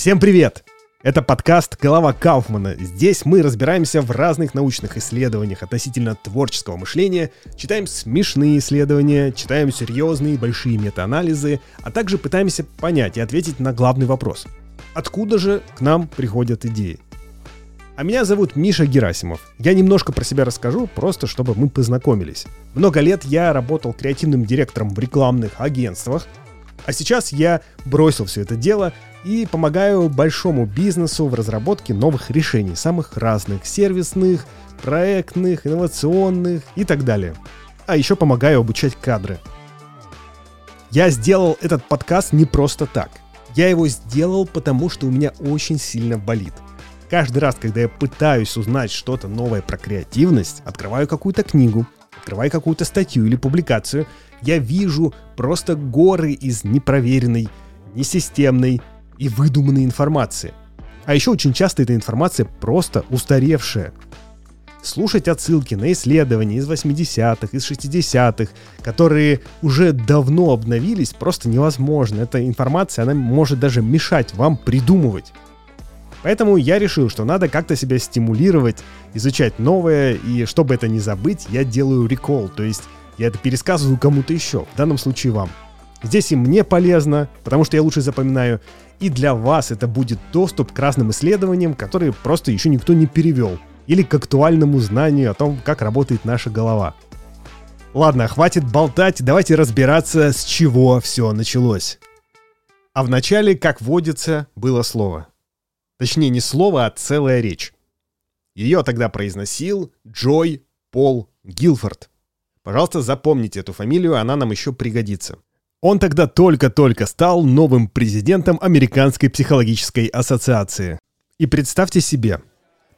Всем привет! Это подкаст «Голова Кауфмана». Здесь мы разбираемся в разных научных исследованиях относительно творческого мышления, читаем смешные исследования, читаем серьезные большие метаанализы, а также пытаемся понять и ответить на главный вопрос. Откуда же к нам приходят идеи? А меня зовут Миша Герасимов. Я немножко про себя расскажу, просто чтобы мы познакомились. Много лет я работал креативным директором в рекламных агентствах, а сейчас я бросил все это дело и помогаю большому бизнесу в разработке новых решений, самых разных, сервисных, проектных, инновационных и так далее. А еще помогаю обучать кадры. Я сделал этот подкаст не просто так. Я его сделал, потому что у меня очень сильно болит. Каждый раз, когда я пытаюсь узнать что-то новое про креативность, открываю какую-то книгу, открываю какую-то статью или публикацию, я вижу просто горы из непроверенной, несистемной и выдуманной информации. А еще очень часто эта информация просто устаревшая. Слушать отсылки на исследования из 80-х, из 60-х, которые уже давно обновились, просто невозможно. Эта информация, она может даже мешать вам придумывать. Поэтому я решил, что надо как-то себя стимулировать, изучать новое, и чтобы это не забыть, я делаю рекол, то есть я это пересказываю кому-то еще, в данном случае вам. Здесь и мне полезно, потому что я лучше запоминаю, и для вас это будет доступ к разным исследованиям, которые просто еще никто не перевел, или к актуальному знанию о том, как работает наша голова. Ладно, хватит болтать, давайте разбираться, с чего все началось. А вначале, как водится, было слово. Точнее, не слово, а целая речь. Ее тогда произносил Джой Пол Гилфорд. Пожалуйста, запомните эту фамилию, она нам еще пригодится. Он тогда только-только стал новым президентом Американской психологической ассоциации. И представьте себе,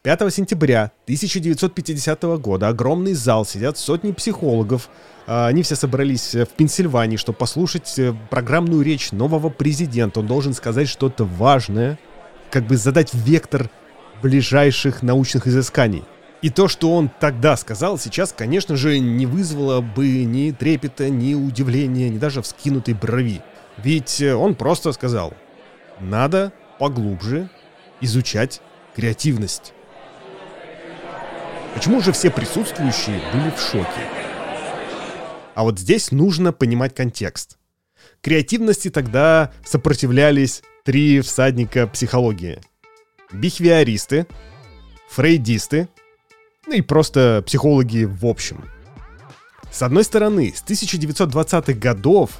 5 сентября 1950 года огромный зал, сидят сотни психологов. А, они все собрались в Пенсильвании, чтобы послушать э, программную речь нового президента. Он должен сказать что-то важное, как бы задать вектор ближайших научных изысканий. И то, что он тогда сказал, сейчас, конечно же, не вызвало бы ни трепета, ни удивления, ни даже вскинутой брови. Ведь э, он просто сказал, надо поглубже изучать креативность. Почему же все присутствующие были в шоке? А вот здесь нужно понимать контекст. Креативности тогда сопротивлялись три всадника психологии. Бихевиористы, фрейдисты – ну и просто психологи в общем. С одной стороны, с 1920-х годов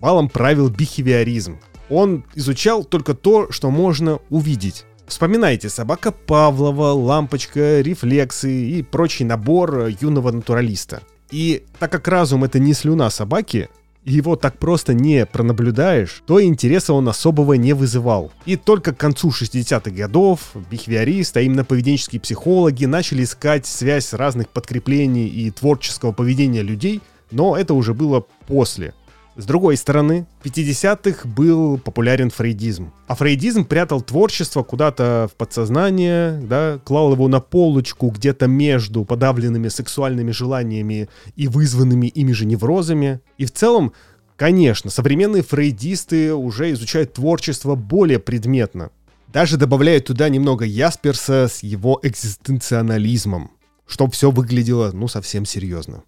балом правил бихевиоризм. Он изучал только то, что можно увидеть. Вспоминайте собака Павлова, лампочка, рефлексы и прочий набор юного натуралиста. И так как разум это не слюна собаки, его так просто не пронаблюдаешь, то интереса он особого не вызывал. И только к концу 60-х годов бихевиористы, а именно поведенческие психологи, начали искать связь разных подкреплений и творческого поведения людей, но это уже было после. С другой стороны, в 50-х был популярен фрейдизм. А фрейдизм прятал творчество куда-то в подсознание, да, клал его на полочку где-то между подавленными сексуальными желаниями и вызванными ими же неврозами. И в целом, конечно, современные фрейдисты уже изучают творчество более предметно. Даже добавляют туда немного Ясперса с его экзистенциализмом, чтобы все выглядело, ну, совсем серьезно.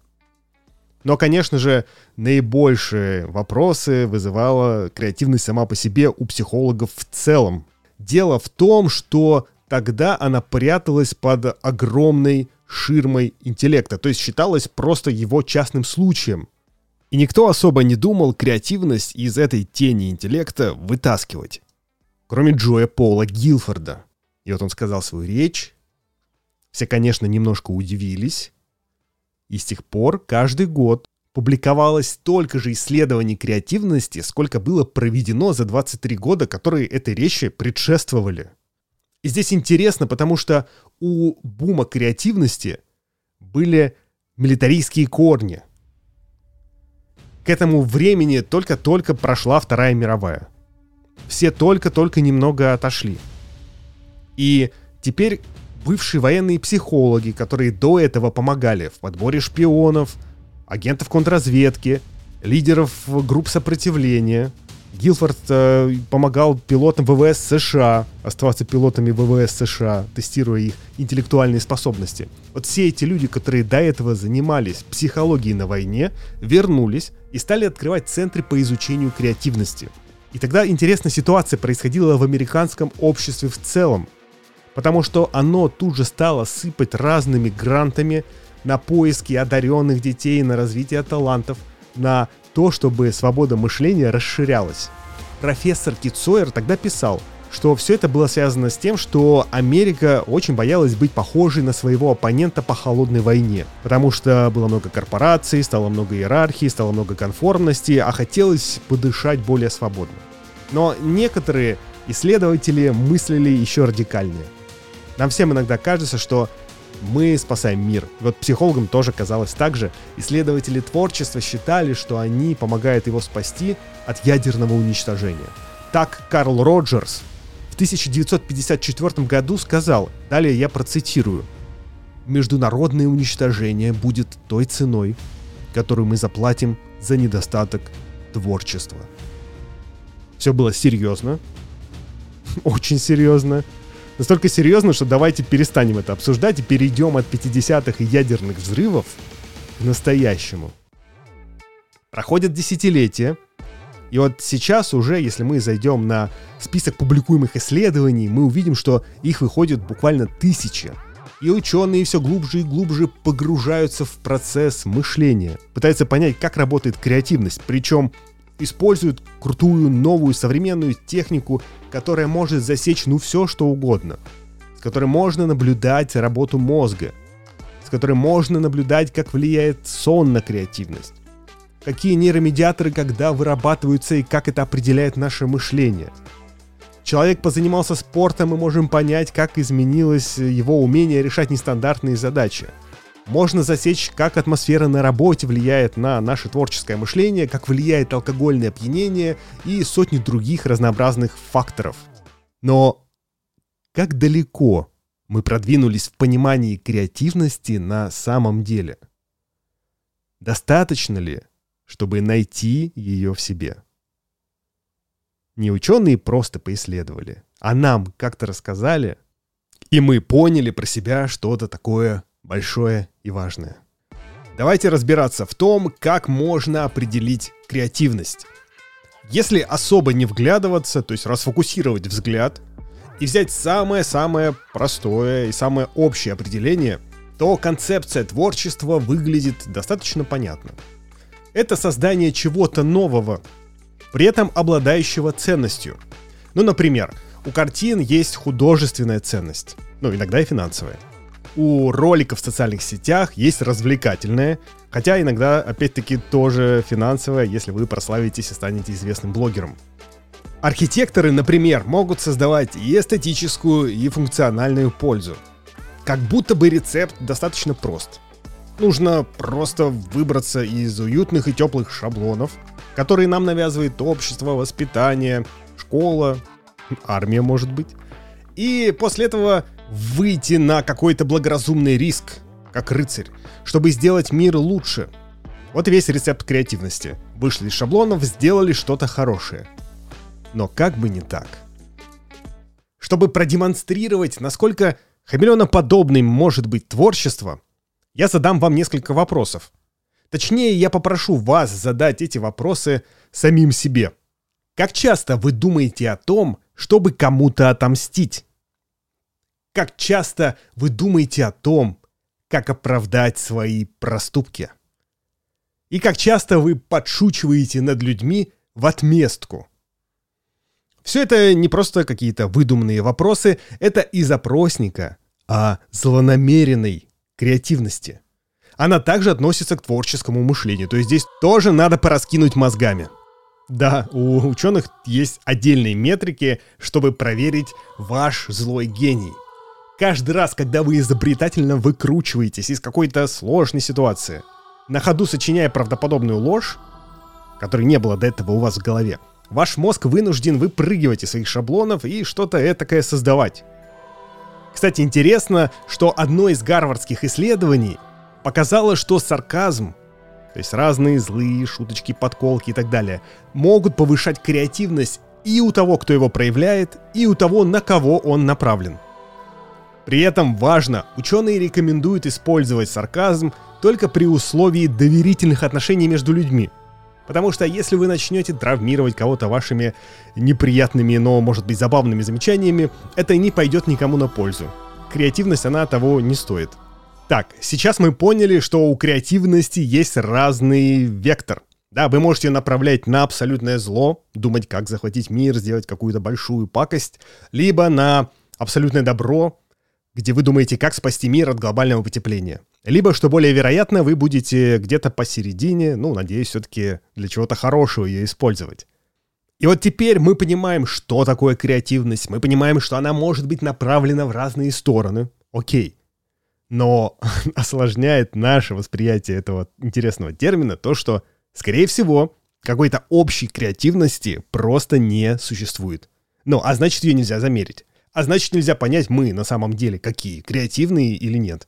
Но, конечно же, наибольшие вопросы вызывала креативность сама по себе у психологов в целом. Дело в том, что тогда она пряталась под огромной ширмой интеллекта, то есть считалась просто его частным случаем. И никто особо не думал креативность из этой тени интеллекта вытаскивать. Кроме Джоя Пола Гилфорда. И вот он сказал свою речь. Все, конечно, немножко удивились. И с тех пор каждый год публиковалось столько же исследований креативности, сколько было проведено за 23 года, которые этой речи предшествовали. И здесь интересно, потому что у бума креативности были милитаристские корни. К этому времени только-только прошла Вторая мировая. Все только-только немного отошли. И теперь бывшие военные психологи, которые до этого помогали в подборе шпионов, агентов контрразведки, лидеров групп сопротивления, Гилфорд э, помогал пилотам ВВС США оставаться пилотами ВВС США, тестируя их интеллектуальные способности. Вот все эти люди, которые до этого занимались психологией на войне, вернулись и стали открывать центры по изучению креативности. И тогда интересная ситуация происходила в американском обществе в целом, потому что оно тут же стало сыпать разными грантами на поиски одаренных детей, на развитие талантов, на то, чтобы свобода мышления расширялась. Профессор Китсойер тогда писал, что все это было связано с тем, что Америка очень боялась быть похожей на своего оппонента по холодной войне, потому что было много корпораций, стало много иерархии, стало много конформности, а хотелось подышать более свободно. Но некоторые исследователи мыслили еще радикальнее. Нам всем иногда кажется, что мы спасаем мир. Вот психологам тоже казалось так же. Исследователи творчества считали, что они помогают его спасти от ядерного уничтожения. Так Карл Роджерс в 1954 году сказал, далее я процитирую, «Международное уничтожение будет той ценой, которую мы заплатим за недостаток творчества». Все было серьезно, очень серьезно, настолько серьезно, что давайте перестанем это обсуждать и перейдем от 50-х и ядерных взрывов к настоящему. Проходят десятилетия, и вот сейчас уже, если мы зайдем на список публикуемых исследований, мы увидим, что их выходит буквально тысячи. И ученые все глубже и глубже погружаются в процесс мышления, пытаются понять, как работает креативность, причем используют крутую новую современную технику, которая может засечь ну все что угодно, с которой можно наблюдать работу мозга, с которой можно наблюдать, как влияет сон на креативность, какие нейромедиаторы когда вырабатываются и как это определяет наше мышление. Человек позанимался спортом, мы можем понять, как изменилось его умение решать нестандартные задачи – можно засечь, как атмосфера на работе влияет на наше творческое мышление, как влияет алкогольное опьянение и сотни других разнообразных факторов. Но как далеко мы продвинулись в понимании креативности на самом деле? Достаточно ли, чтобы найти ее в себе? Не ученые просто поисследовали, а нам как-то рассказали, и мы поняли про себя что-то такое большое и важное. Давайте разбираться в том, как можно определить креативность. Если особо не вглядываться, то есть расфокусировать взгляд и взять самое-самое простое и самое общее определение, то концепция творчества выглядит достаточно понятно. Это создание чего-то нового, при этом обладающего ценностью. Ну, например, у картин есть художественная ценность, ну, иногда и финансовая – у роликов в социальных сетях есть развлекательное, хотя иногда, опять-таки, тоже финансовое, если вы прославитесь и станете известным блогером. Архитекторы, например, могут создавать и эстетическую, и функциональную пользу. Как будто бы рецепт достаточно прост. Нужно просто выбраться из уютных и теплых шаблонов, которые нам навязывает общество, воспитание, школа, армия может быть. И после этого выйти на какой-то благоразумный риск, как рыцарь, чтобы сделать мир лучше. Вот и весь рецепт креативности. Вышли из шаблонов, сделали что-то хорошее. Но как бы не так. Чтобы продемонстрировать, насколько хамелеоноподобным может быть творчество, я задам вам несколько вопросов. Точнее, я попрошу вас задать эти вопросы самим себе. Как часто вы думаете о том, чтобы кому-то отомстить? Как часто вы думаете о том, как оправдать свои проступки? И как часто вы подшучиваете над людьми в отместку? Все это не просто какие-то выдуманные вопросы, это из опросника о злонамеренной креативности. Она также относится к творческому мышлению, то есть здесь тоже надо пораскинуть мозгами. Да, у ученых есть отдельные метрики, чтобы проверить ваш злой гений. Каждый раз, когда вы изобретательно выкручиваетесь из какой-то сложной ситуации, на ходу сочиняя правдоподобную ложь, которой не было до этого у вас в голове, ваш мозг вынужден выпрыгивать из своих шаблонов и что-то этакое создавать. Кстати, интересно, что одно из гарвардских исследований показало, что сарказм то есть разные злые шуточки, подколки и так далее, могут повышать креативность и у того, кто его проявляет, и у того, на кого он направлен. При этом важно, ученые рекомендуют использовать сарказм только при условии доверительных отношений между людьми. Потому что если вы начнете травмировать кого-то вашими неприятными, но может быть забавными замечаниями, это не пойдет никому на пользу. Креативность, она того не стоит. Так, сейчас мы поняли, что у креативности есть разный вектор. Да, вы можете направлять на абсолютное зло, думать, как захватить мир, сделать какую-то большую пакость, либо на абсолютное добро, где вы думаете, как спасти мир от глобального потепления. Либо, что более вероятно, вы будете где-то посередине, ну, надеюсь, все-таки для чего-то хорошего ее использовать. И вот теперь мы понимаем, что такое креативность, мы понимаем, что она может быть направлена в разные стороны. Окей. Но осложняет наше восприятие этого интересного термина то, что, скорее всего, какой-то общей креативности просто не существует. Ну, а значит, ее нельзя замерить. А значит, нельзя понять, мы на самом деле какие, креативные или нет.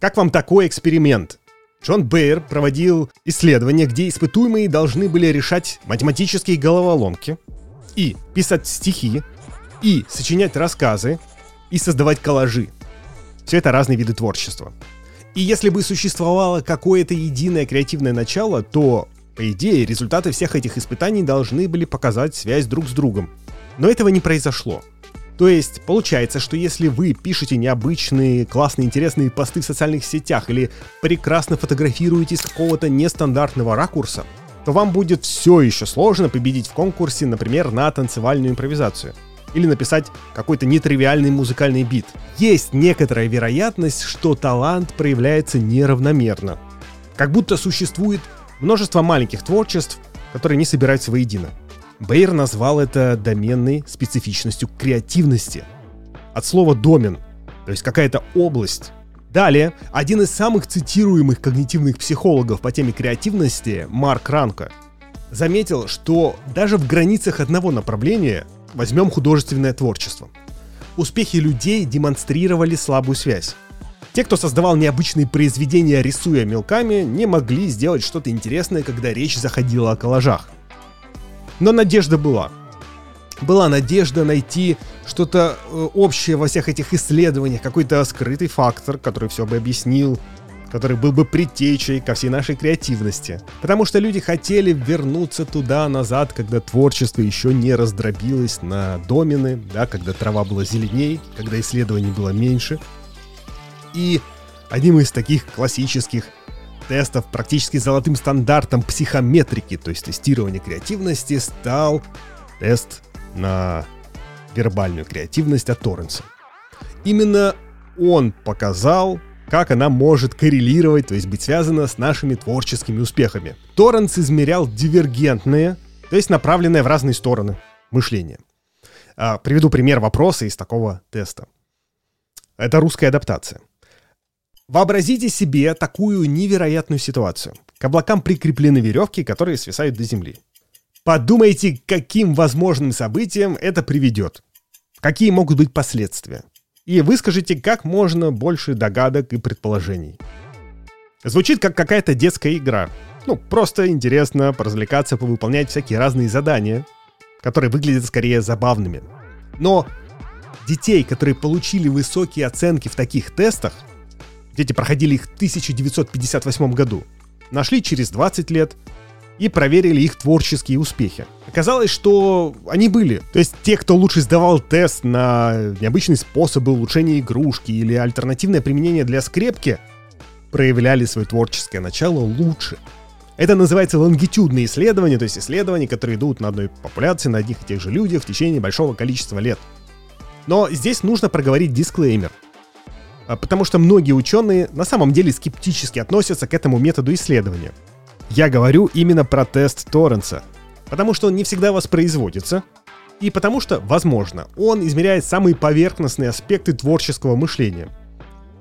Как вам такой эксперимент? Джон Бейер проводил исследования, где испытуемые должны были решать математические головоломки и писать стихи, и сочинять рассказы, и создавать коллажи. Все это разные виды творчества. И если бы существовало какое-то единое креативное начало, то, по идее, результаты всех этих испытаний должны были показать связь друг с другом. Но этого не произошло. То есть, получается, что если вы пишете необычные, классные, интересные посты в социальных сетях или прекрасно фотографируете с какого-то нестандартного ракурса, то вам будет все еще сложно победить в конкурсе, например, на танцевальную импровизацию. Или написать какой-то нетривиальный музыкальный бит. Есть некоторая вероятность, что талант проявляется неравномерно. Как будто существует множество маленьких творчеств, которые не собираются воедино. Бейер назвал это доменной специфичностью креативности. От слова «домен», то есть какая-то область. Далее, один из самых цитируемых когнитивных психологов по теме креативности, Марк Ранко, заметил, что даже в границах одного направления, возьмем художественное творчество, успехи людей демонстрировали слабую связь. Те, кто создавал необычные произведения, рисуя мелками, не могли сделать что-то интересное, когда речь заходила о коллажах. Но надежда была. Была надежда найти что-то э, общее во всех этих исследованиях, какой-то скрытый фактор, который все бы объяснил, который был бы предтечей ко всей нашей креативности. Потому что люди хотели вернуться туда-назад, когда творчество еще не раздробилось на домены, да, когда трава была зеленей, когда исследований было меньше. И одним из таких классических тестов практически золотым стандартом психометрики, то есть тестирования креативности, стал тест на вербальную креативность от Торренса. Именно он показал, как она может коррелировать, то есть быть связана с нашими творческими успехами. Торренс измерял дивергентные, то есть направленные в разные стороны мышления. А, приведу пример вопроса из такого теста. Это русская адаптация. Вообразите себе такую невероятную ситуацию. К облакам прикреплены веревки, которые свисают до земли. Подумайте, каким возможным событиям это приведет. Какие могут быть последствия. И выскажите как можно больше догадок и предположений. Звучит как какая-то детская игра. Ну, просто интересно поразвлекаться, повыполнять всякие разные задания, которые выглядят скорее забавными. Но детей, которые получили высокие оценки в таких тестах, Дети проходили их в 1958 году. Нашли через 20 лет и проверили их творческие успехи. Оказалось, что они были. То есть те, кто лучше сдавал тест на необычные способы улучшения игрушки или альтернативное применение для скрепки, проявляли свое творческое начало лучше. Это называется лонгитюдные исследования, то есть исследования, которые идут на одной популяции, на одних и тех же людях в течение большого количества лет. Но здесь нужно проговорить дисклеймер – потому что многие ученые на самом деле скептически относятся к этому методу исследования. Я говорю именно про тест Торренса, потому что он не всегда воспроизводится, и потому что, возможно, он измеряет самые поверхностные аспекты творческого мышления.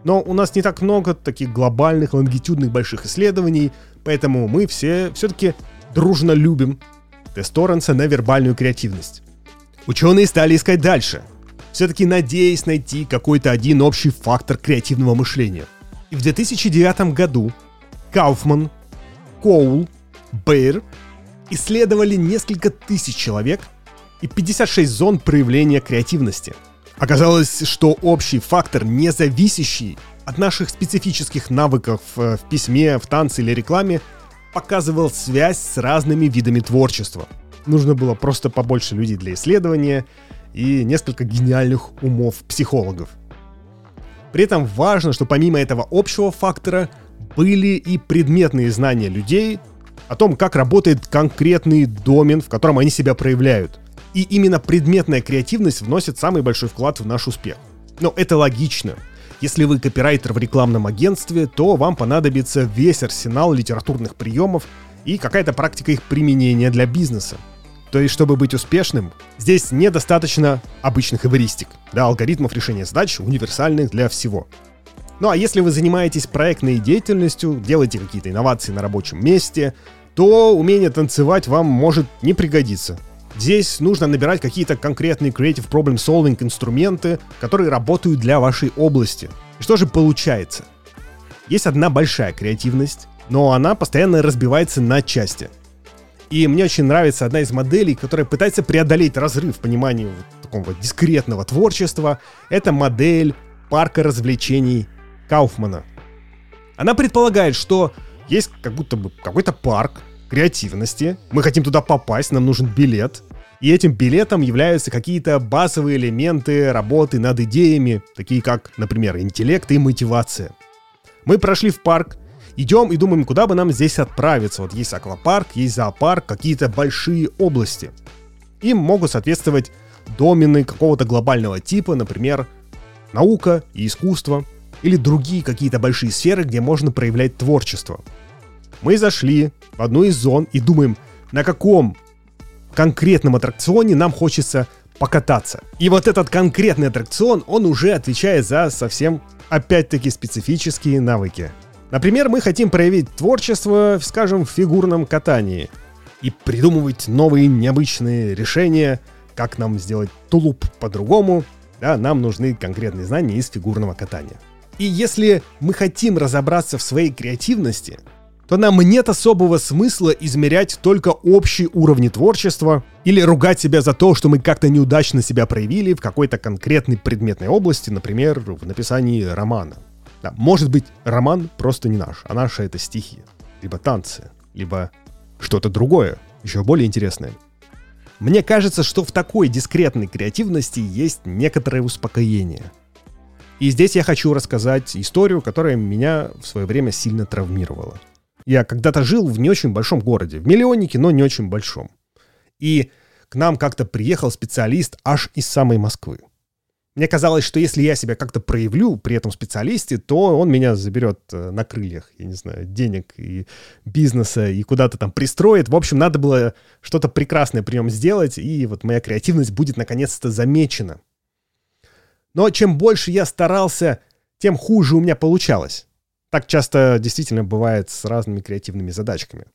Но у нас не так много таких глобальных, лонгитюдных больших исследований, поэтому мы все все-таки дружно любим тест Торренса на вербальную креативность. Ученые стали искать дальше — все-таки надеясь найти какой-то один общий фактор креативного мышления. И в 2009 году Кауфман Коул, Бэйр исследовали несколько тысяч человек и 56 зон проявления креативности. Оказалось, что общий фактор, не зависящий от наших специфических навыков э, в письме, в танце или рекламе, показывал связь с разными видами творчества. Нужно было просто побольше людей для исследования и несколько гениальных умов психологов. При этом важно, что помимо этого общего фактора были и предметные знания людей о том, как работает конкретный домен, в котором они себя проявляют. И именно предметная креативность вносит самый большой вклад в наш успех. Но это логично. Если вы копирайтер в рекламном агентстве, то вам понадобится весь арсенал литературных приемов и какая-то практика их применения для бизнеса. То есть, чтобы быть успешным, здесь недостаточно обычных эвристик, да, алгоритмов решения задач, универсальных для всего. Ну а если вы занимаетесь проектной деятельностью, делаете какие-то инновации на рабочем месте, то умение танцевать вам может не пригодиться. Здесь нужно набирать какие-то конкретные creative problem solving инструменты, которые работают для вашей области. И что же получается? Есть одна большая креативность, но она постоянно разбивается на части. И мне очень нравится одна из моделей, которая пытается преодолеть разрыв в понимании вот такого дискретного творчества. Это модель парка развлечений Кауфмана. Она предполагает, что есть как будто бы какой-то парк, креативности. Мы хотим туда попасть, нам нужен билет. И этим билетом являются какие-то базовые элементы работы над идеями, такие как, например, интеллект и мотивация. Мы прошли в парк, идем и думаем, куда бы нам здесь отправиться. Вот есть аквапарк, есть зоопарк, какие-то большие области. Им могут соответствовать домены какого-то глобального типа, например, наука и искусство, или другие какие-то большие сферы, где можно проявлять творчество. Мы зашли в одну из зон и думаем, на каком конкретном аттракционе нам хочется покататься. И вот этот конкретный аттракцион, он уже отвечает за совсем, опять-таки, специфические навыки. Например, мы хотим проявить творчество, скажем, в фигурном катании и придумывать новые необычные решения, как нам сделать тулуп по-другому, да, нам нужны конкретные знания из фигурного катания. И если мы хотим разобраться в своей креативности, то нам нет особого смысла измерять только общие уровни творчества или ругать себя за то, что мы как-то неудачно себя проявили в какой-то конкретной предметной области, например, в написании романа. Да, может быть, роман просто не наш, а наша это стихи, либо танцы, либо что-то другое, еще более интересное. Мне кажется, что в такой дискретной креативности есть некоторое успокоение. И здесь я хочу рассказать историю, которая меня в свое время сильно травмировала. Я когда-то жил в не очень большом городе, в миллионнике, но не очень большом. И к нам как-то приехал специалист аж из самой Москвы. Мне казалось, что если я себя как-то проявлю при этом специалисте, то он меня заберет э, на крыльях, я не знаю, денег и бизнеса, и куда-то там пристроит. В общем, надо было что-то прекрасное при нем сделать, и вот моя креативность будет наконец-то замечена. Но чем больше я старался, тем хуже у меня получалось. Так часто действительно бывает с разными креативными задачками.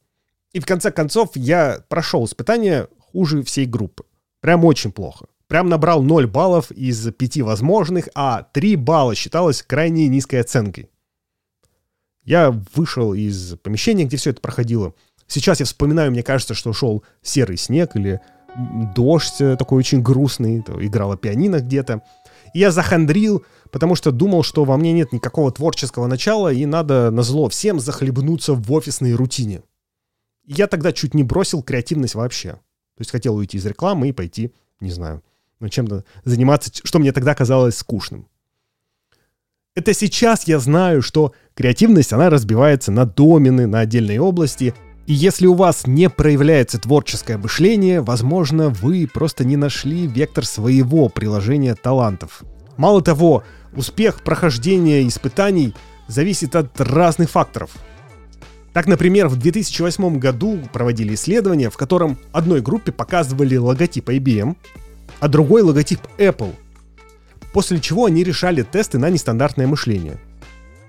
И в конце концов я прошел испытание хуже всей группы. Прям очень плохо. Прям набрал 0 баллов из 5 возможных, а 3 балла считалось крайне низкой оценкой. Я вышел из помещения, где все это проходило. Сейчас я вспоминаю, мне кажется, что шел серый снег или дождь такой очень грустный, играла пианино где-то. И я захандрил, потому что думал, что во мне нет никакого творческого начала, и надо на зло всем захлебнуться в офисной рутине. И я тогда чуть не бросил креативность вообще. То есть хотел уйти из рекламы и пойти, не знаю, ну, чем-то заниматься, что мне тогда казалось скучным. Это сейчас я знаю, что креативность, она разбивается на домены, на отдельные области, и если у вас не проявляется творческое мышление, возможно, вы просто не нашли вектор своего приложения талантов. Мало того, успех прохождения испытаний зависит от разных факторов. Так, например, в 2008 году проводили исследование, в котором одной группе показывали логотип IBM, а другой логотип Apple. После чего они решали тесты на нестандартное мышление.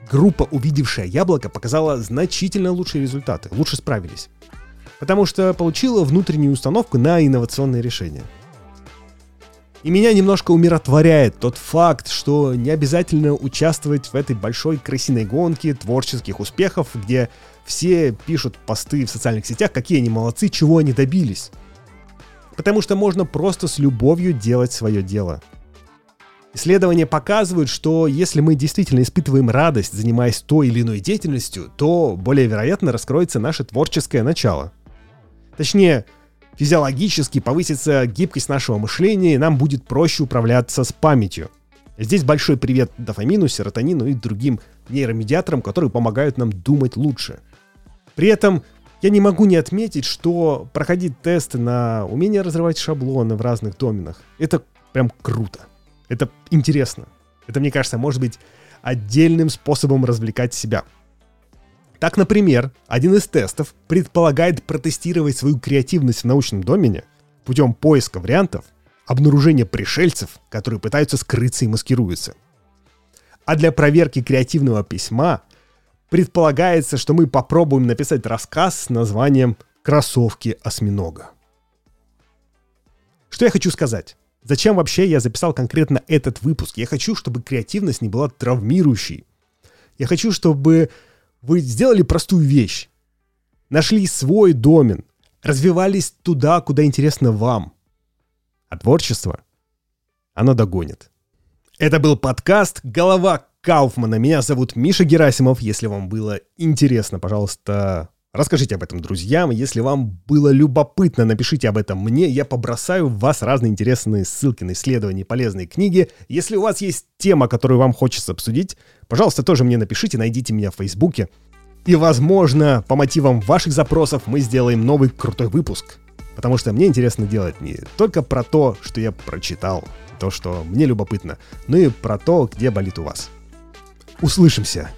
Группа, увидевшая яблоко, показала значительно лучшие результаты, лучше справились. Потому что получила внутреннюю установку на инновационные решения. И меня немножко умиротворяет тот факт, что не обязательно участвовать в этой большой крысиной гонке творческих успехов, где все пишут посты в социальных сетях, какие они молодцы, чего они добились. Потому что можно просто с любовью делать свое дело. Исследования показывают, что если мы действительно испытываем радость, занимаясь той или иной деятельностью, то более вероятно раскроется наше творческое начало. Точнее, физиологически повысится гибкость нашего мышления, и нам будет проще управляться с памятью. Здесь большой привет дофамину, серотонину и другим нейромедиаторам, которые помогают нам думать лучше. При этом я не могу не отметить, что проходить тесты на умение разрывать шаблоны в разных доменах, это прям круто. Это интересно. Это, мне кажется, может быть отдельным способом развлекать себя. Так, например, один из тестов предполагает протестировать свою креативность в научном домене путем поиска вариантов обнаружения пришельцев, которые пытаются скрыться и маскируются. А для проверки креативного письма предполагается, что мы попробуем написать рассказ с названием «Кроссовки осьминога». Что я хочу сказать? Зачем вообще я записал конкретно этот выпуск? Я хочу, чтобы креативность не была травмирующей. Я хочу, чтобы вы сделали простую вещь. Нашли свой домен. Развивались туда, куда интересно вам. А творчество, оно догонит. Это был подкаст «Голова Кауфмана». Меня зовут Миша Герасимов. Если вам было интересно, пожалуйста, Расскажите об этом друзьям. Если вам было любопытно, напишите об этом мне. Я побросаю в вас разные интересные ссылки на исследования полезные книги. Если у вас есть тема, которую вам хочется обсудить, пожалуйста, тоже мне напишите, найдите меня в Фейсбуке. И, возможно, по мотивам ваших запросов мы сделаем новый крутой выпуск. Потому что мне интересно делать не только про то, что я прочитал, то, что мне любопытно, но и про то, где болит у вас. Услышимся!